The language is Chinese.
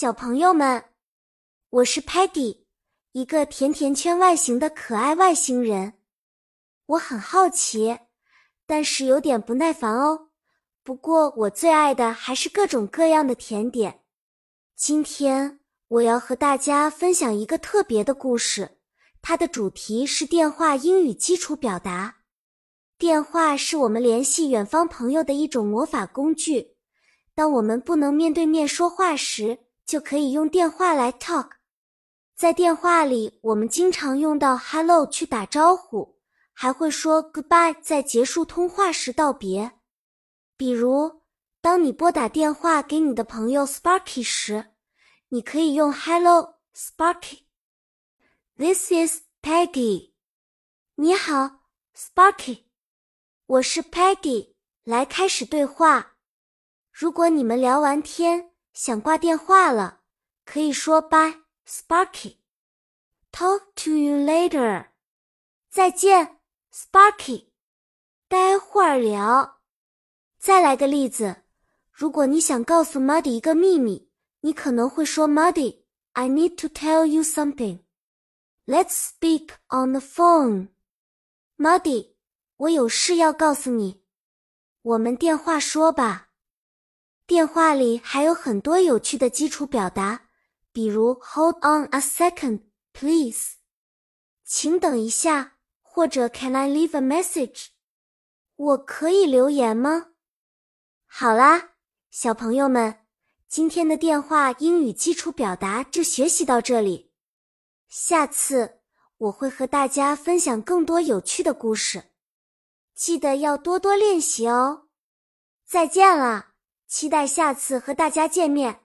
小朋友们，我是 Patty，一个甜甜圈外形的可爱外星人。我很好奇，但是有点不耐烦哦。不过我最爱的还是各种各样的甜点。今天我要和大家分享一个特别的故事，它的主题是电话英语基础表达。电话是我们联系远方朋友的一种魔法工具。当我们不能面对面说话时，就可以用电话来 talk。在电话里，我们经常用到 hello 去打招呼，还会说 goodbye 在结束通话时道别。比如，当你拨打电话给你的朋友 Sparky 时，你可以用 hello Sparky。This is Peggy。你好，Sparky。我是 Peggy。来开始对话。如果你们聊完天想挂电话了，可以说 Bye, Sparky. Talk to you later. 再见，Sparky. 待会儿聊。再来个例子，如果你想告诉 Muddy 一个秘密，你可能会说 Muddy, I need to tell you something. Let's speak on the phone. Muddy，我有事要告诉你，我们电话说吧。电话里还有很多有趣的基础表达，比如 “Hold on a second, please”，请等一下，或者 “Can I leave a message”，我可以留言吗？好啦，小朋友们，今天的电话英语基础表达就学习到这里。下次我会和大家分享更多有趣的故事，记得要多多练习哦。再见了。期待下次和大家见面。